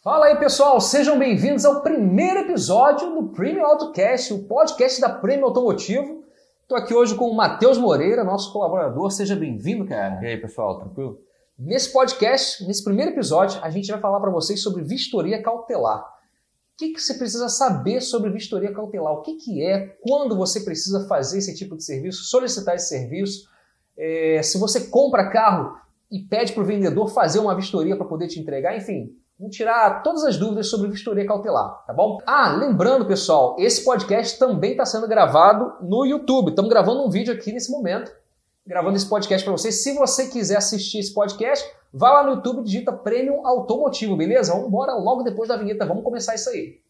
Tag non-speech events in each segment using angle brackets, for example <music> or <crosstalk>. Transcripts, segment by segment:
Fala aí pessoal, sejam bem-vindos ao primeiro episódio do Premium AutoCast, o podcast da Premium Automotivo. Estou aqui hoje com o Matheus Moreira, nosso colaborador. Seja bem-vindo, cara. E aí, pessoal, tranquilo? Nesse podcast, nesse primeiro episódio, a gente vai falar para vocês sobre vistoria cautelar. O que, que, você precisa saber sobre vistoria cautelar? O que, que é? Quando você precisa fazer esse tipo de serviço? Solicitar esse serviço? É, se você compra carro e pede para o vendedor fazer uma vistoria para poder te entregar, enfim, Vamos tirar todas as dúvidas sobre vistoria cautelar, tá bom? Ah, lembrando, pessoal, esse podcast também está sendo gravado no YouTube. Estamos gravando um vídeo aqui nesse momento, gravando esse podcast para vocês. Se você quiser assistir esse podcast, vá lá no YouTube e digita Premium Automotivo, beleza? Vamos embora logo depois da vinheta, vamos começar isso aí.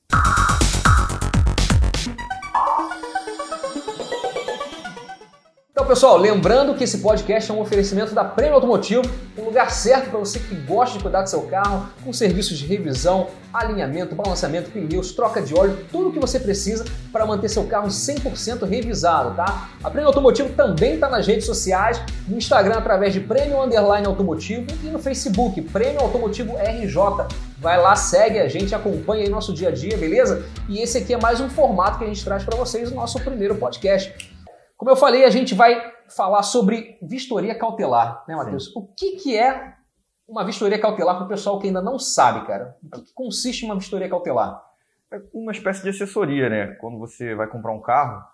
Pessoal, lembrando que esse podcast é um oferecimento da Prêmio Automotivo, um lugar certo para você que gosta de cuidar do seu carro, com serviços de revisão, alinhamento, balanceamento, pneus, troca de óleo, tudo o que você precisa para manter seu carro 100% revisado, tá? A Prêmio Automotivo também está nas redes sociais, no Instagram através de Prêmio Underline Automotivo e no Facebook, Prêmio Automotivo RJ. Vai lá, segue a gente, acompanha aí nosso dia a dia, beleza? E esse aqui é mais um formato que a gente traz para vocês no nosso primeiro podcast. Como eu falei, a gente vai falar sobre vistoria cautelar, né, Matheus? Sim. O que, que é uma vistoria cautelar para o pessoal que ainda não sabe, cara? O que, que consiste uma vistoria cautelar? É uma espécie de assessoria, né? Quando você vai comprar um carro,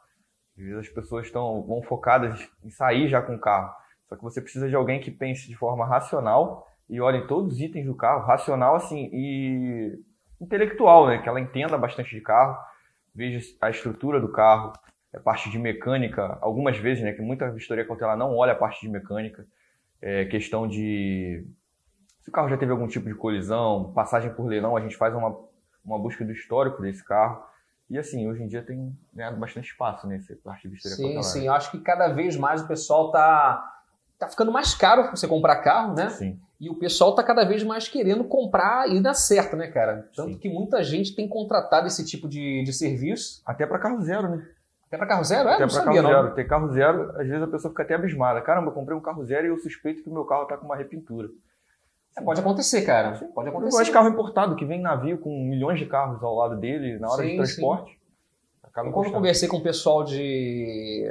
às vezes as pessoas estão vão focadas em sair já com o carro. Só que você precisa de alguém que pense de forma racional e olhe todos os itens do carro, racional assim e intelectual, né? Que ela entenda bastante de carro, veja a estrutura do carro, parte de mecânica, algumas vezes, né, que muita vistoria cautelar não olha a parte de mecânica, é, questão de se o carro já teve algum tipo de colisão, passagem por leilão, a gente faz uma, uma busca do histórico desse carro. E assim, hoje em dia tem ganhado bastante espaço nessa parte de vistoria sim, cautelar. Sim, sim. Eu acho que cada vez mais o pessoal tá, tá ficando mais caro você comprar carro, né? Sim. E o pessoal tá cada vez mais querendo comprar e dar certo, né, cara? Tanto sim. que muita gente tem contratado esse tipo de, de serviço. Até para carro zero, né? Para carro zero? É, até não sabia, carro não. zero. Tem carro zero, às vezes a pessoa fica até abismada. Caramba, eu comprei um carro zero e eu suspeito que o meu carro está com uma repintura. É, pode acontecer, cara. Sim. Pode acontecer. Eu carro importado, que vem navio com milhões de carros ao lado dele na hora sim, de transporte. Sim. Acaba quando eu conversei com o pessoal de,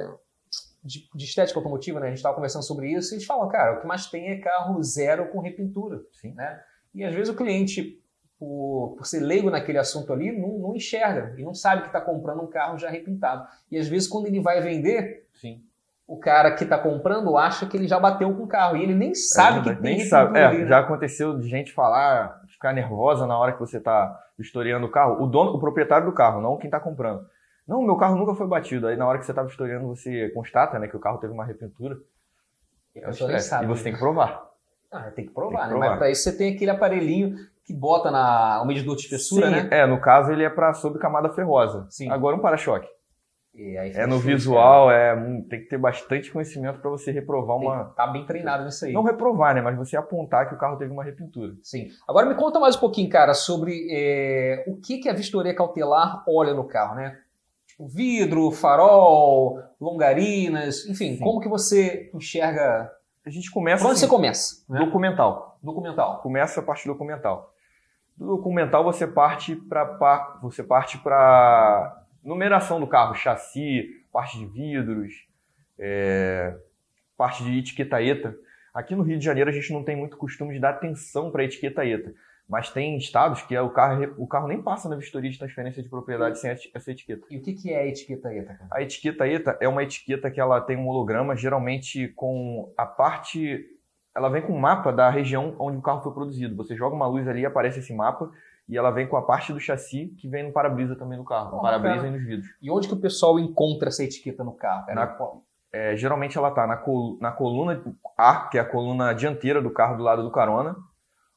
de, de estética automotiva, né? A gente estava conversando sobre isso, e eles falam, cara, o que mais tem é carro zero com repintura. Sim. Né? E às vezes o cliente por, por ser leigo naquele assunto ali, não, não enxerga e não sabe que está comprando um carro já repintado. E às vezes, quando ele vai vender, Sim. o cara que está comprando acha que ele já bateu com o carro e ele nem sabe é, que nem tem sabe. É, ali, né? Já aconteceu de gente falar, ficar nervosa na hora que você está vistoriando o carro. O dono, o proprietário do carro, não quem está comprando. Não, meu carro nunca foi batido. Aí na hora que você está vistoriando, você constata né, que o carro teve uma repintura. E, é sabe, e você né? tem que provar. Ah, tem que provar, tem que né? Mas para isso você tem aquele aparelhinho que bota na, o medidor de espessura, Sim, né? É, no caso ele é para sob camada ferrosa. Sim. Agora um para-choque. É no visual, é, hum, tem que ter bastante conhecimento para você reprovar uma. Tá bem treinado nisso aí. Não reprovar, né? Mas você apontar que o carro teve uma repintura. Sim. Agora me conta mais um pouquinho, cara, sobre é, o que, que a vistoria cautelar olha no carro, né? Tipo, vidro, farol, longarinas, enfim, Sim. como que você enxerga. A gente começa. Onde assim, você começa? Né? Documental. Documental. Começa a parte documental. Do documental você parte para você parte para numeração do carro, chassi, parte de vidros, é, parte de etiqueta ETA. Aqui no Rio de Janeiro a gente não tem muito costume de dar atenção para etiqueta ETA, mas tem estados que é o carro, o carro nem passa na vistoria de transferência de propriedade sem essa etiqueta. E o que é a etiqueta ETA? Cara? A etiqueta ETA é uma etiqueta que ela tem um holograma, geralmente com a parte ela vem com um mapa da região onde o carro foi produzido. Você joga uma luz ali aparece esse mapa e ela vem com a parte do chassi que vem no para-brisa também do carro, oh, no para-brisa e nos vidros. E onde que o pessoal encontra essa etiqueta no carro? Na, é, geralmente ela está na, col na coluna A, que é a coluna dianteira do carro do lado do carona,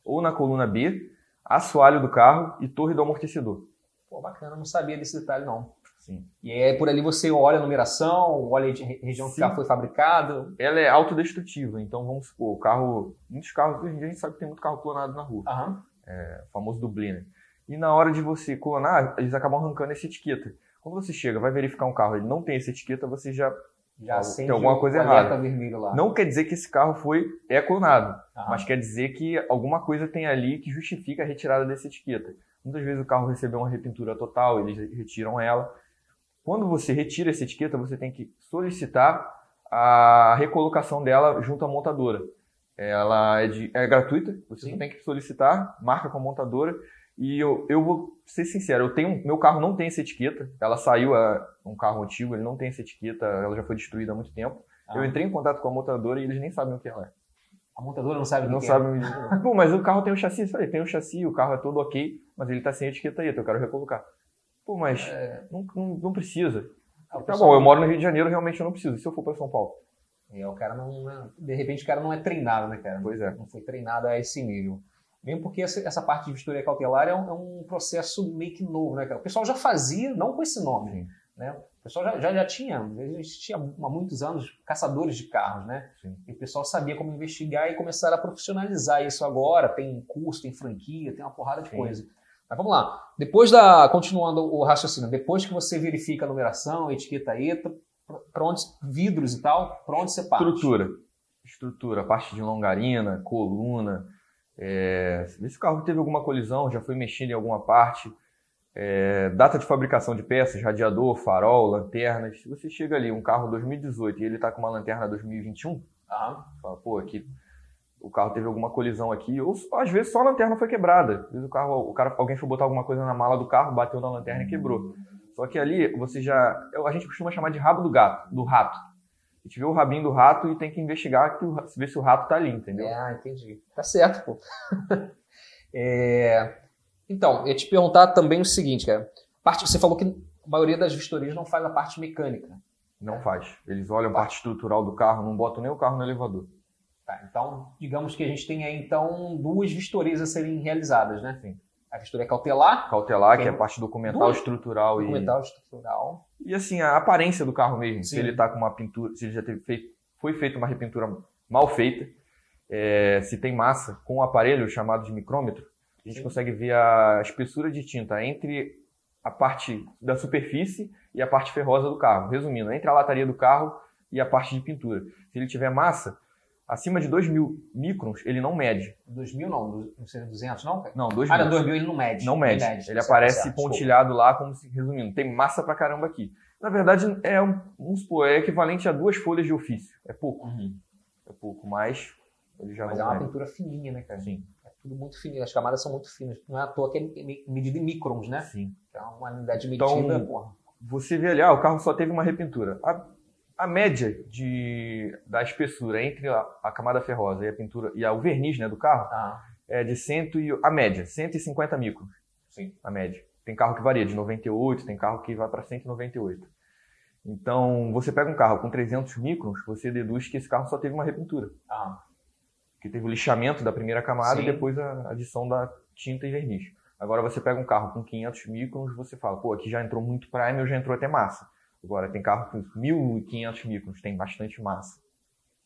ou na coluna B, assoalho do carro e torre do amortecedor. Pô, bacana, não sabia desse detalhe não. Sim. E aí por ali você olha a numeração, olha a região Sim. que o carro foi fabricado. Ela é autodestrutiva, então vamos supor, o carro. Muitos carros, hoje em dia a gente sabe que tem muito carro clonado na rua. Uhum. É, o famoso dublê, né? E na hora de você clonar, eles acabam arrancando essa etiqueta. Quando você chega, vai verificar um carro, ele não tem essa etiqueta, você já Já tem alguma coisa errada. vermelho lá. Não quer dizer que esse carro foi é clonado, mas quer dizer que alguma coisa tem ali que justifica a retirada dessa etiqueta. Muitas vezes o carro recebeu uma repintura total, eles retiram ela. Quando você retira essa etiqueta, você tem que solicitar a recolocação dela junto à montadora. Ela é, de- é gratuita, você Sim. tem que solicitar, marca com a montadora. E eu, eu vou ser sincero, eu tenho, meu carro não tem essa etiqueta. Ela saiu, é um carro antigo, ele não tem essa etiqueta, ela já foi destruída há muito tempo. Ah. Eu entrei em contato com a montadora e eles nem sabem o que ela é. A montadora não sabe o Não que sabem me dizer. Pô, mas o carro tem o chassi. Eu falei, tem o chassi, o carro é todo ok, mas ele tá sem etiqueta aí, então eu quero recolocar. Pô, mas não, não, não precisa. é. O Tá bom, eu moro no Rio de Janeiro, realmente eu não preciso. E se eu for para São Paulo? É, o cara não. é- De repente o cara não é treinado, né, cara? Pois é. Não foi treinado a esse nível. Mesmo porque essa, essa parte de vistoria cautelar é um, é um processo meio que novo, né, cara? O pessoal já fazia, não com esse nome, Sim. né? O pessoal já, já, já tinha, existia há muitos anos caçadores de carros, né? Sim. E o pessoal sabia como investigar e começaram a profissionalizar isso agora. Tem curso, tem franquia, tem uma porrada de Sim. coisa. Mas vamos lá. Depois da. Continuando o raciocínio, depois que você verifica a numeração, etiqueta ETA, para onde. vidros e tal, para onde você parte? Estrutura. Estrutura, parte de longarina, coluna. É, vê se o carro teve alguma colisão, já foi mexido em alguma parte. É, data de fabricação de peças, radiador, farol, lanternas. Se você chega ali, um carro 2018 e ele tá com uma lanterna 2021, Aham. Fala, pô, aqui o carro teve alguma colisão aqui, ou às vezes só a lanterna foi quebrada. Às vezes o carro, o cara, alguém foi botar alguma coisa na mala do carro, bateu na lanterna e quebrou. Só que ali você já, a gente costuma chamar de rabo do gato, do rato. A gente vê o rabinho do rato e tem que investigar que o, ver se o rato tá ali, entendeu? Ah, entendi. Tá certo, pô. <laughs> É, Então, eu ia te perguntar também o seguinte, cara. Parte... Você falou que a maioria das vistorias não faz a parte mecânica. Não faz. Eles olham a parte estrutural do carro, não botam nem o carro no elevador. Tá, então, digamos que a gente tem aí, então, duas vistorias a serem realizadas, né? Sim. A vistoria cautelar, Cautelar, que é a parte documental, duas- estrutural e documental estrutural. E assim, a aparência do carro mesmo. Sim. Se ele tá com uma pintura, se ele já teve feito, foi feita uma repintura mal feita, é, se tem massa com o aparelho chamado de micrômetro, a gente Sim. consegue ver a espessura de tinta entre a parte da superfície e a parte ferrosa do carro. Resumindo, entre a lataria do carro e a parte de pintura. Se ele tiver massa, acima de 2 mil microns, ele não mede. 2000 não, du- não seria 200 não? Não, 2 Ah, mil. não, 2000 ele não mede. Não mede. Ele Certo, aparece certo, pontilhado lá, como se, resumindo, tem massa pra caramba aqui. Na verdade, é um, vamos supor, é equivalente a duas folhas de ofício. É pouco. desculpa. Uhum. É pouco, mas ele já Mas é não uma é. pintura fininha, né, cara? Sim, É tudo muito fininho, as camadas são muito finas. Não é à toa que é me- medido em microns, né? sim. É uma unidade Então, medida, porra. Você vê ali, ah, o carro só teve uma repintura. A, a média de, da espessura entre a, a camada ferrosa e a pintura e a, o verniz né, do carro Ah, é de 100 e, a média, 150 microns. sim. a média. Tem carro que varia de 98, tem carro que vai para 198. Então, você pega um carro com 300 microns, você deduz que esse carro só teve uma repintura. Ah, Que teve o lixamento da primeira camada Sim. e depois a adição da tinta e verniz. Agora, você pega um carro com 500 microns, você fala, pô, aqui já entrou muito prime ou já entrou até massa. Agora, tem carro com 1.500 microns, tem bastante massa.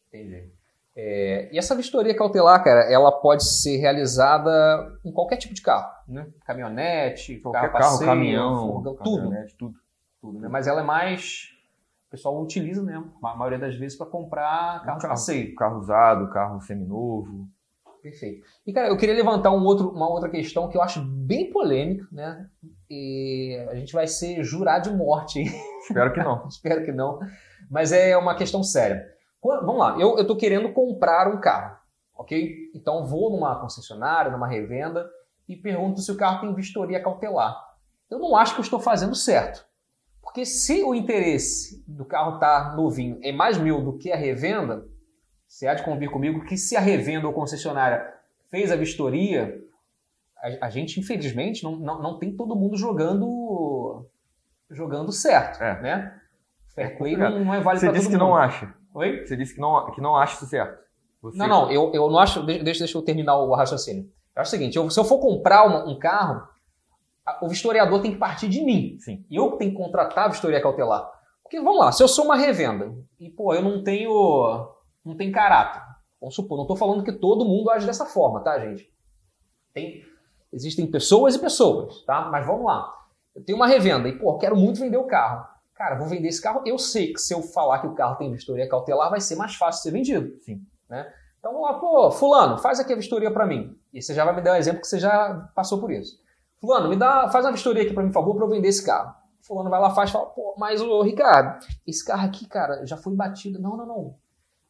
entendi. É, e essa vistoria cautelar, cara, ela pode ser realizada em qualquer tipo de carro, né? Caminhonete, Qualquer carro, carro, passeio, caminhão, furgão, tudo, tudo. tudo, né? Mas ela é mais o pessoal utiliza mesmo, a maioria das vezes para comprar carro de carro, passeio. carro usado, carro seminovo. Perfeito. E, cara, eu queria levantar um outro, uma outra questão que eu acho bem polêmica, né? E a gente vai ser jurado de morte? Espero que não. <laughs> Espero que não. Mas é uma questão séria. Vamos lá, eu estou querendo comprar um carro, ok? Então vou numa concessionária, numa revenda e pergunto se o carro tem vistoria cautelar. Eu não acho que eu estou fazendo certo. Porque se o interesse do carro estar novinho é mais meu do que a revenda, você há de convir comigo que se a revenda ou concessionária fez a vistoria, a, a gente, infelizmente, não, não, não tem todo mundo jogando jogando certo, É. né? Fair É play não, não é válido Você para todo disse que mundo. não acha. Oi? Você disse que não, que não acha isso certo. Você- Não, não, eu, eu não acho. Deixa, deixa eu terminar o raciocínio. Eu acho o seguinte: eu- se eu for comprar uma- um carro, a- o vistoriador tem que partir de mim. Sim. E eu tenho que contratar a vistoria cautelar. Porque, vamos lá, se eu sou uma revenda e, pô, eu não tenho. não tenho caráter. Vamos supor, não estou falando que todo mundo age dessa forma, tá, gente? Tem, existem pessoas e pessoas, tá? Mas vamos lá. Eu tenho uma revenda e, pô, quero muito vender o carro. cara, vou vender esse carro, eu sei que se eu falar que o carro tem vistoria cautelar, vai ser mais fácil ser vendido. Sim. Né? Então, vamos lá, pô, fulano, faz aqui a vistoria para mim. E você já vai me dar um exemplo que você já passou por isso. Fulano, me dá, faz uma vistoria aqui para mim, por favor, para eu vender esse carro. Fulano vai lá, faz, fala, pô, mas o Ricardo, esse carro aqui, cara, já foi batido. Não, não, não.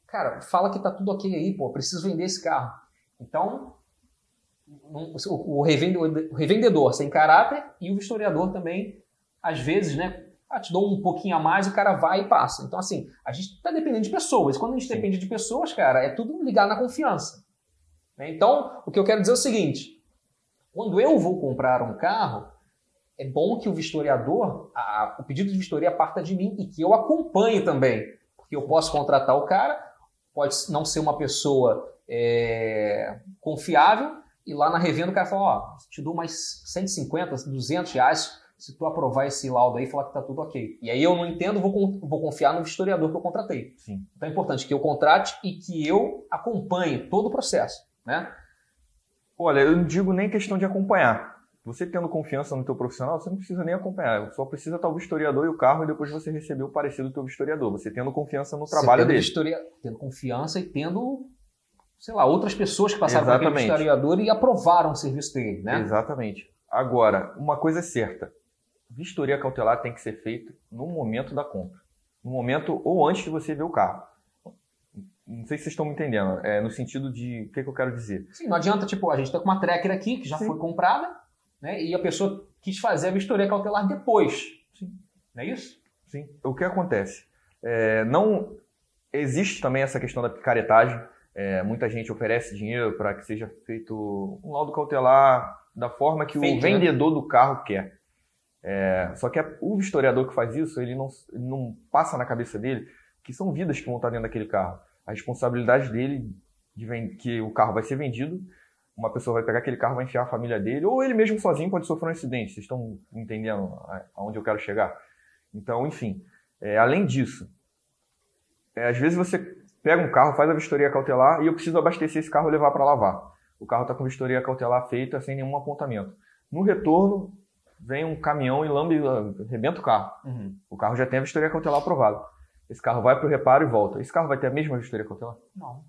Cara, fala que tá tudo ok aí, pô, preciso vender esse carro. Então, o revendedor sem caráter e o historiador também, às vezes, né, ah, te dou um pouquinho a mais, o cara vai e passa. Então, assim, a gente está dependendo de pessoas. Quando a gente Sim. depende de pessoas, cara, é tudo ligado na confiança. Né? Então, o que eu quero dizer é o seguinte: quando eu vou comprar um carro, é bom que o vistoriador, a, o pedido de vistoria parta de mim e que eu acompanhe também. Porque eu posso contratar o cara, pode não ser uma pessoa é, confiável, e lá na revenda o cara fala: Ó, te dou mais 150, 200 reais se tu aprovar esse laudo aí e falar que tá tudo ok. E aí eu não entendo, vou, vou confiar no historiador que eu contratei. Sim. Então é importante que eu contrate e que eu acompanhe todo o processo, né? Olha, eu não digo nem questão de acompanhar. Você tendo confiança no teu profissional, você não precisa nem acompanhar. Só precisa estar o vistoriador e o carro e depois você receber o parecer do teu vistoriador. Você tendo confiança no trabalho dele. Vistoria... Tendo confiança e tendo, sei lá, outras pessoas que passaram Exatamente. por aquele historiador e aprovaram o serviço dele, né? Exatamente. Agora, uma coisa é certa vistoria cautelar tem que ser feita no momento da compra. No momento ou antes de você ver o carro. Não sei se vocês estão me entendendo. É no sentido de. O que, que eu quero dizer? Sim, não adianta, tipo, a gente está com uma tracker aqui que já Sim. foi comprada, né? E a pessoa quis fazer a vistoria cautelar depois. Sim. Não é isso? Sim. O que acontece? É, não existe também essa questão da picaretagem. É, muita gente oferece dinheiro para que seja feito um laudo cautelar da forma que Feito, o né? vendedor né? do carro quer. É, só que a, o historiador que faz isso, ele não, ele não passa na cabeça dele que são vidas que vão estar dentro daquele carro. A responsabilidade dele de que o carro vai ser vendido, uma pessoa vai pegar aquele carro, vai enfiar a família dele, ou ele mesmo sozinho pode sofrer um acidente. Vocês estão entendendo aonde eu quero chegar? Então, enfim, é, além disso, é, às vezes você pega um carro, faz a vistoria cautelar e eu preciso abastecer esse carro e levar para lavar. O carro está com vistoria cautelar feita sem nenhum apontamento. No retorno, vem um caminhão e lambe, arrebenta o carro. Uhum. O carro já tem a vistoria cautelar aprovada. Esse carro vai para o reparo e volta. Esse carro vai ter a mesma vistoria cautelar? Não.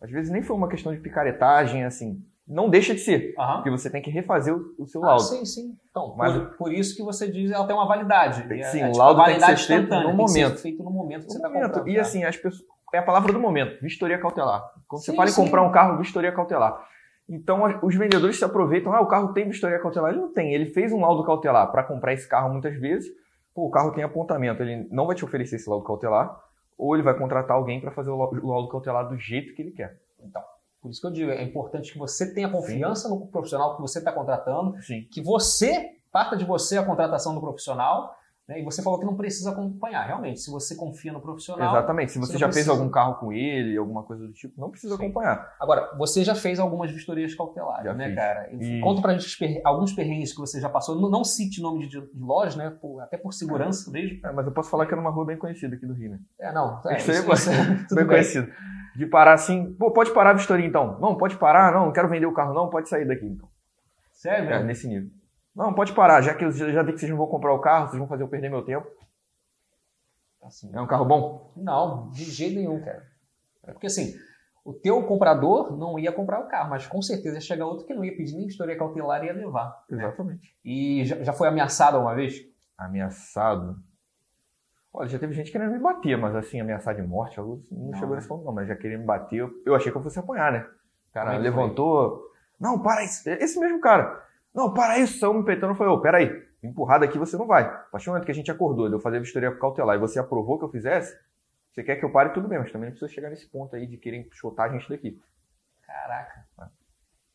Às vezes nem foi uma questão de picaretagem, assim. Não deixa de ser. Uhum. Porque você tem que refazer o, o seu ah, laudo. Sim, sim. Então, Mas, por, por, isso que você diz ela tem uma validade. Sim, é, o tipo, laudo tem que ser feito no momento. feito no momento que no você está comprando. E assim, as pessoas, é a palavra do momento, vistoria cautelar. Quando sim, você fala em comprar um carro, vistoria cautelar. Então os vendedores se aproveitam, ah, o carro tem vistoria cautelar. Ele não tem, ele fez um laudo cautelar para comprar esse carro muitas vezes. Pô, o carro tem apontamento, ele não vai te oferecer esse laudo cautelar, ou ele vai contratar alguém para fazer o laudo cautelar do jeito que ele quer. Então, por isso que eu digo, é importante que você tenha confiança Sim. no profissional que você está contratando, Sim. que você, parta de você a contratação do profissional? E você falou que não precisa acompanhar. Realmente, se você confia no profissional. Exatamente. Se você, você já precisa... fez algum carro com ele, alguma coisa do tipo, não precisa Sim. acompanhar. Agora, você já fez algumas vistorias cautelares, já né, fiz. cara? E... Conta pra gente alguns perrengues que você já passou. Não, não cite nome de, de loja, né? Por, até por segurança é. mesmo. É, mas eu posso falar que era uma rua bem conhecida aqui do Rio, né? É, não. É, isso, isso, isso, é <laughs> bem, bem conhecido. De parar assim, pô, pode parar a vistoria então. Não, pode parar, não, não quero vender o carro, não, pode sair daqui então. Sério? É, nesse nível. Não, pode parar, já que eu já vi que vocês não vão comprar o carro, vocês vão fazer eu perder meu tempo. Assim, é um carro bom? Não, de jeito nenhum, cara. É porque assim, o teu comprador não ia comprar o carro, mas com certeza ia chegar outro que não ia pedir nem história cautelar e ia levar. Né? Exatamente. Né? E já, já foi ameaçado uma vez? Ameaçado? Olha, já teve gente querendo me bater, mas assim, ameaçar de morte, não, não chegou nesse ponto não, mas já queria me bater. Eu, eu achei que eu fosse apanhar, né? O cara levantou. Foi? Não, para isso. Esse mesmo cara. Não, para isso, saiu me peitando. Eu falei, ô, peraí empurrado aqui você não vai. A partir do momento que a gente acordou de eu fazer a vistoria cautelar e você aprovou que eu fizesse, você quer que eu pare tudo bem, mas também não precisa chegar nesse ponto aí de querer chutar a gente daqui. Caraca.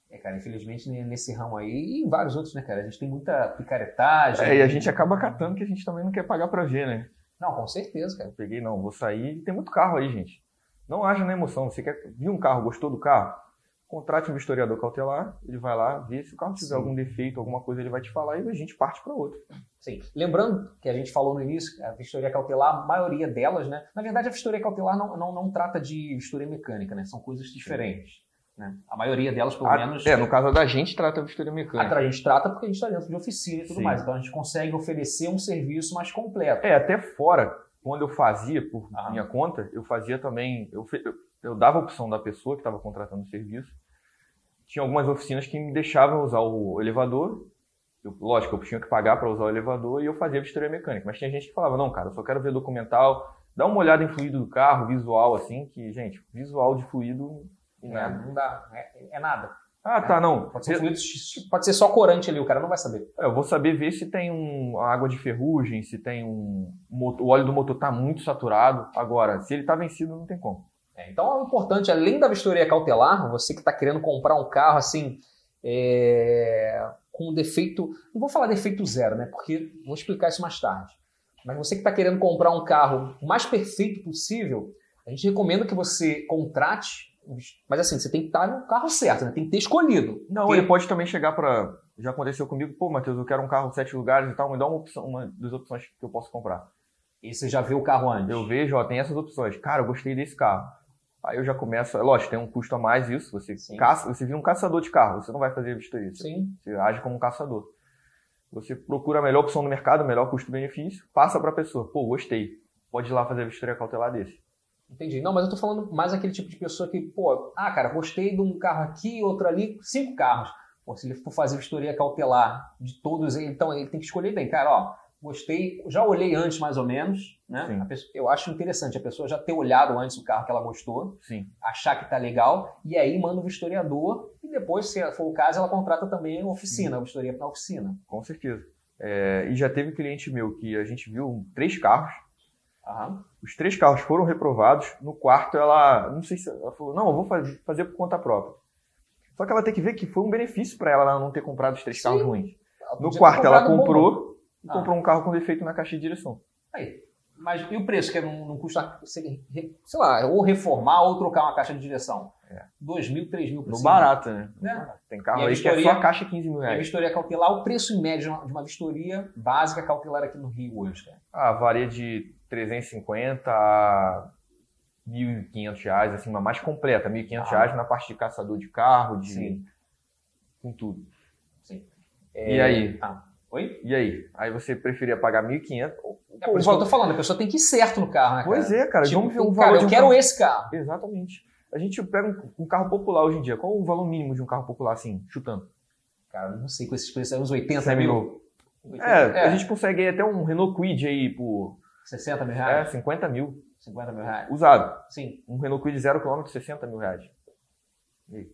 É, cara, infelizmente nesse ramo aí e em vários outros, né, cara? A gente tem muita picaretagem. É, e a gente acaba catando que a gente também não quer pagar pra ver, né? Não, com certeza, cara. Eu peguei, não, vou sair. Tem muito carro aí, gente. Não haja na emoção. Você quer viu um carro, gostou do carro? Contrate um historiador cautelar, ele vai lá, vê se o carro tiver algum defeito, alguma coisa, ele vai te falar e a gente parte para outro. Sim. Lembrando que a gente falou no início, a vistoria cautelar, a maioria delas, né? Na verdade, a vistoria cautelar não, não, não trata de vistoria mecânica, né? São coisas diferentes. Né? A maioria delas, pelo Ah, menos. É, no caso da gente, trata a vistoria mecânica. A gente trata porque a gente está dentro de oficina e tudo Sim. mais. Então a gente consegue oferecer um serviço mais completo. É, até fora, quando eu fazia por Ah. minha conta, eu fazia também. Eu, eu dava a opção da pessoa que estava contratando o serviço. Tinha algumas oficinas que me deixavam usar o elevador. Eu, lógico, eu tinha que pagar para usar o elevador e eu fazia a vistoria mecânica. Mas tinha gente que falava: não, cara, eu só quero ver documental, dá uma olhada em fluido do carro, visual, assim, que, gente, visual de fluido. É, não dá. É, é nada. Ah, tá, não. Pode ser, fluido, pode ser só corante ali, o cara não vai saber. É, Eu vou saber ver se tem um, água de ferrugem, se tem um. o óleo do motor está muito saturado. Agora, se ele está vencido, não tem como. É, então é importante, além da vistoria cautelar, você que está querendo comprar um carro assim, é, com defeito. Não vou falar defeito zero, né? Porque vou explicar isso mais tarde. Mas você que está querendo comprar um carro o mais perfeito possível, a gente recomenda que você contrate. Mas assim, você tem que estar no carro certo, né? Tem que ter escolhido. Não, Porque- ele pode também chegar para. Já aconteceu comigo, pô, Matheus, eu quero um carro sete lugares e tal, me dá uma opção, uma das opções que eu posso comprar. E você já viu o carro antes. Eu vejo, ó, tem essas opções. Cara, eu gostei desse carro. Aí eu já começo, é lógico, tem um custo a mais isso. Você Sim. caça, você vira um caçador de carro, você não vai fazer vistoria. Sim. você age como um caçador. Você procura a melhor opção no mercado, o melhor custo-benefício, passa para a pessoa. Pô, gostei. Pode ir lá fazer a vistoria cautelar desse. Entendi. Não, mas eu tô falando mais aquele tipo de pessoa que, pô, ah, cara, gostei de um carro aqui, outro ali, cinco carros. Pô, se ele for fazer vistoria cautelar de todos então ele tem que escolher bem. Cara, ó, gostei, já olhei antes mais ou menos, né? Sim. A pessoa- eu acho interessante a pessoa já ter olhado antes o carro que ela gostou, Sim. achar que tá legal, e aí manda o vistoriador, e depois, se for o caso, ela contrata também a oficina, a vistoria na oficina. Com certeza. É, e já teve cliente meu que a gente viu três carros. Aham. Os três carros foram reprovados. No quarto, ela. Não sei se. Ela falou: não, eu vou fazer, fazer por conta própria. Só que ela tem que ver que foi um benefício para ela não ter comprado os três Sim. carros ruins. No quarto, ela comprou. E Ah. comprou um carro com defeito na caixa de direção. Aí. Mas e o preço, que é não, não custa, sei sei lá, ou reformar ou trocar uma caixa de direção? É. 2 mil, 3 mil por No cima. barato, né? Né? Tem carro E aí que é só a caixa 15 mil E a reais. vistoria cautelar, o preço em média de uma, vistoria básica cautelar aqui no Rio hoje, cara. Ah, varia de 350 a 1.500 reais, assim, uma mais completa. 1.500 Ah. reais na parte de caçador de carro, de. Sim. com tudo. Sim. E É, aí? Ah, oi? E aí? Aí você preferia pagar 1.500? É por isso que eu tô falando, a pessoa tem que ir certo no carro, né, cara? Pois é, cara. Tipo, vamos ver um cara, valor eu um quero carro. esse carro. Exatamente. A gente pega um, carro popular hoje em dia. Qual o valor mínimo de um carro popular, assim, chutando? Cara, não sei com esses preços, aí, uns 80 Semi-novo. mil. É, a gente consegue até um Renault Kwid aí por 60 mil é, reais? 50 mil. 50 mil reais? Usado. Sim. Um Renault Kwid 0 km, 60 mil reais. E aí?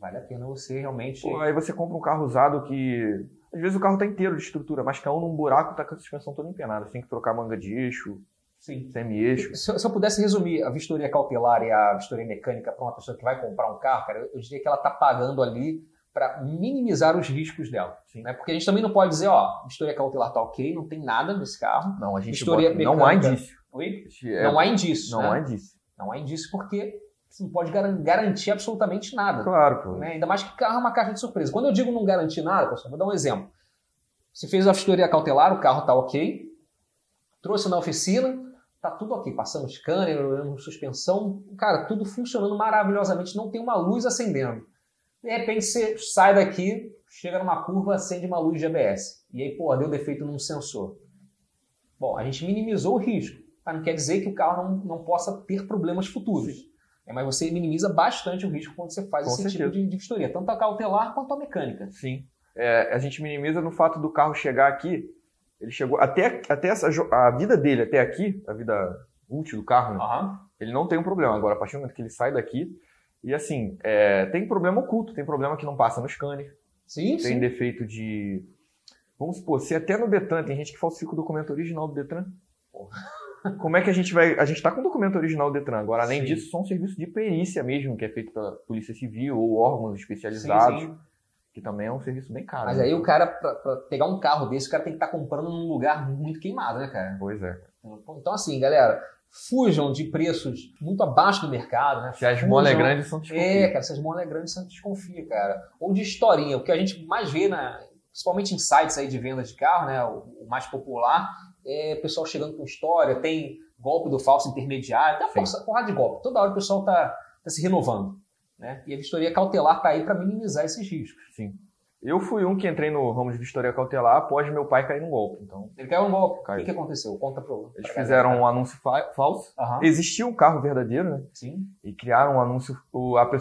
Vale a pena você realmente... Pô, aí você compra um carro usado que. Às vezes o carro tá inteiro de estrutura, mas caiu num buraco tá com a suspensão toda empenada. Tem que trocar manga de eixo, Sim. semi-eixo. Se, eu- se eu pudesse resumir a vistoria cautelar e a vistoria mecânica para uma pessoa que vai comprar um carro, cara, eu, eu diria que ela está pagando ali para minimizar os riscos dela. Sim. Né? Porque a gente também não pode dizer, ó, vistoria cautelar tá ok, não tem nada nesse carro. Não, a gente bota- não há mecânica. indício. Oi? É- Não há indício. não né? há indício. Não há indício porque você não pode garan- garantir absolutamente nada. Claro, pô. né? Ainda mais que carro é uma caixa de surpresa. Quando eu digo não garantir nada, pessoal, vou dar um exemplo. Você fez a vistoria cautelar, o carro está ok, trouxe na oficina, tá tudo ok, passando scanner, suspensão, cara, tudo funcionando maravilhosamente, não tem uma luz acendendo. De repente você sai daqui, chega numa curva, acende uma luz de ABS. E aí, pô, deu defeito num sensor. Bom, a gente minimizou o risco. Mas não quer dizer que o carro não, não possa ter problemas futuros. É, mas você minimiza bastante o risco quando você faz Com esse certeza. tipo de, de vistoria, tanto a cautelar quanto a mecânica. Sim. É, a gente minimiza no fato do carro chegar aqui. Ele chegou até, até essa, a vida dele até aqui, a vida útil do carro, né? Aham. ele não tem um problema. Agora, a partir do momento que ele sai daqui, e assim, é, tem problema oculto, tem problema que não passa no scanner, Sim, tem sim. defeito de. Vamos supor, se até no Detran tem gente que falsifica o documento original do Detran. Como é que a gente vai. A gente está com o documento original do Detran. Agora, além Sim. disso, só um serviço de perícia mesmo, que é feito pela Polícia Civil ou órgãos especializados, Sim, sim. que também é um serviço bem caro. Mas né? aí o cara, pra, pra pegar um carro desse, o cara tem que estar comprando num lugar muito queimado, né, cara? Pois é. Então, assim, galera, fujam de preços muito abaixo do mercado, né? Se as molas é grande, são É, desconfiadas. cara, essas molas grandes você desconfia, cara. Ou de historinha, o que a gente mais vê, na, principalmente em sites aí de venda de carro, né? O, o mais popular, é pessoal chegando com história, tem golpe do falso intermediário, tem uma Sim. porrada de golpe. Toda hora o pessoal tá, tá se renovando. Né? E a vistoria cautelar está aí para minimizar esses riscos. Sim. Eu fui um que entrei no ramo de vistoria cautelar após meu pai cair num golpe. Então, Ele caiu um golpe. Caiu. O que, que aconteceu? Conta para eles fizeram um anúncio fa- falso. Aham. Existia um carro verdadeiro, né? Sim. E criaram um anúncio.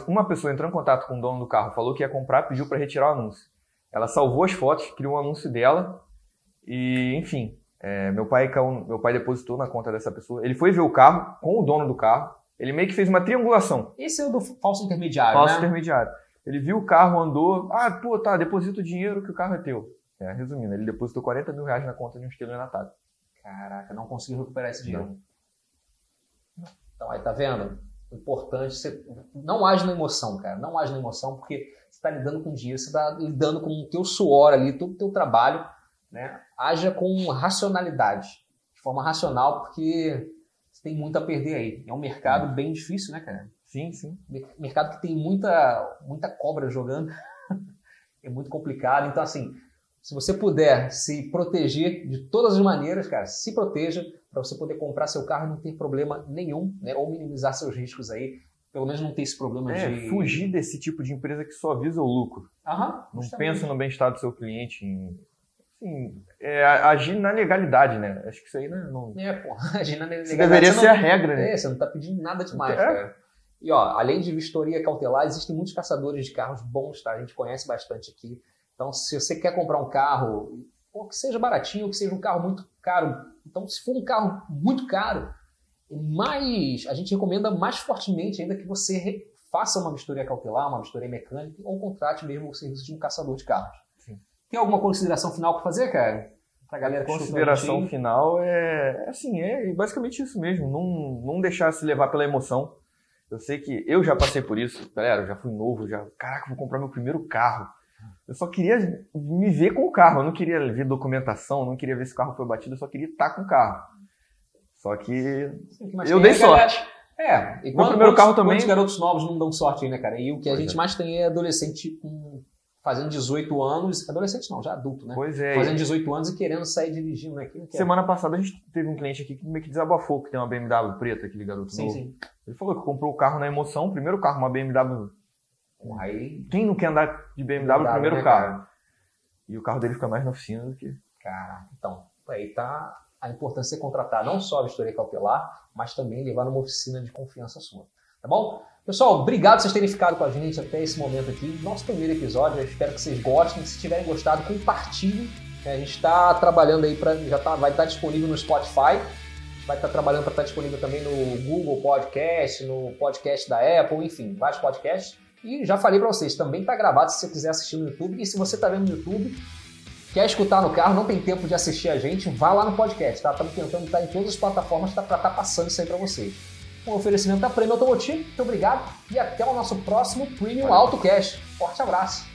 uma pessoa entrou em contato com o dono do carro, falou que ia comprar, pediu para retirar o anúncio. Ela salvou as fotos, criou um anúncio dela e, enfim, é, meu pai caiu- meu pai depositou na conta dessa pessoa. Ele foi ver o carro com o dono do carro. Ele meio que fez uma triangulação, Esse é o do falso intermediário, falso né? intermediário. Ele viu o carro, andou, ah, pô, tá, deposita o dinheiro que o carro é teu. É, resumindo, ele depositou 40 mil reais na conta de um estelionatário. Caraca, não conseguiu recuperar esse dinheiro. Então, aí, tá vendo? Importante, você não age na emoção, cara. Não age na emoção, porque você está lidando com dinheiro, você está lidando com o teu suor ali, todo o teu trabalho, né? Haja com racionalidade, de forma racional, porque você tem muito a perder aí. É um mercado bem difícil, né, cara? Sim, sim. mercado que tem muita, muita cobra jogando. <laughs> é muito complicado. Então, assim, se você puder se proteger de todas as maneiras, cara, se proteja para você poder comprar seu carro e não ter problema nenhum, né? Ou minimizar seus riscos aí. Pelo menos não ter esse problema É, de. fugir desse tipo de empresa que só visa o lucro. Aham, Não pensa no bem-estar do seu cliente, em, assim, é, agir na legalidade, né? Acho que isso aí né, não. É, pô, <laughs> imagina na Isso legalidade, deveria você ser não- a regra, né? É, você não tá pedindo nada demais, É. cara. E ó, além de vistoria cautelar, existem muitos caçadores de carros bons, tá? A gente conhece bastante aqui. Então, se você quer comprar um carro, ou que seja baratinho, ou que seja um carro muito caro, então se for um carro muito caro, mais a gente recomenda mais fortemente ainda que você faça uma vistoria cautelar, uma vistoria mecânica, ou contrate mesmo o serviço de um caçador de carros. Tem alguma consideração final para fazer, cara? Pra galera que Consideração final é assim, é basicamente isso mesmo. Não, não deixar se levar pela emoção. Eu sei que eu já passei por isso, galera. Eu já fui novo, já. Caraca, vou comprar meu primeiro carro. Eu só queria me ver com o carro, eu não queria ver documentação, não queria ver se o carro foi batido, eu só queria estar com o carro. Só que Mas eu dei a galera- sorte. É, e Meu quando- primeiro quantos- carro também- Quantos garotos novos não dão sorte aí, né, cara? E o que a Pois gente é. mais tem é adolescente com- fazendo 18 anos. Adolescente não, já adulto, né? Pois é. Fazendo 18 anos e querendo sair dirigindo, né? Semana passada a gente teve um cliente aqui que meio que desabafou, que tem uma BMW preta, aquele garoto Sim, novo. sim. Ele falou que comprou o carro na emoção, primeiro carro, uma BMW. Aí, Quem não quer andar de BMW no primeiro né, carro? cara? E o carro dele fica mais na oficina do que. Caraca, então, aí tá a importância de contratar não só a vistoria cautelar, mas também levar numa oficina de confiança sua. Tá bom? Pessoal, obrigado por vocês terem ficado com a gente até esse momento aqui. Nosso primeiro episódio, eu espero que vocês gostem. Se tiverem gostado, compartilhem. É, A gente está trabalhando aí para já tá, vai estar disponível no Spotify, vai estar trabalhando para estar disponível também no Google Podcast, no podcast da Apple, enfim, vários podcasts. E já falei para vocês, também está gravado se você quiser assistir no YouTube. E se você está vendo no YouTube, quer escutar no carro, não tem tempo de assistir a gente, vá lá no podcast, tá? Estamos tentando estar em todas as plataformas para estar passando isso aí para vocês. Um oferecimento da Prêmio Automotivo, muito obrigado e até o nosso próximo Premium Valeu. AutoCast. Forte abraço!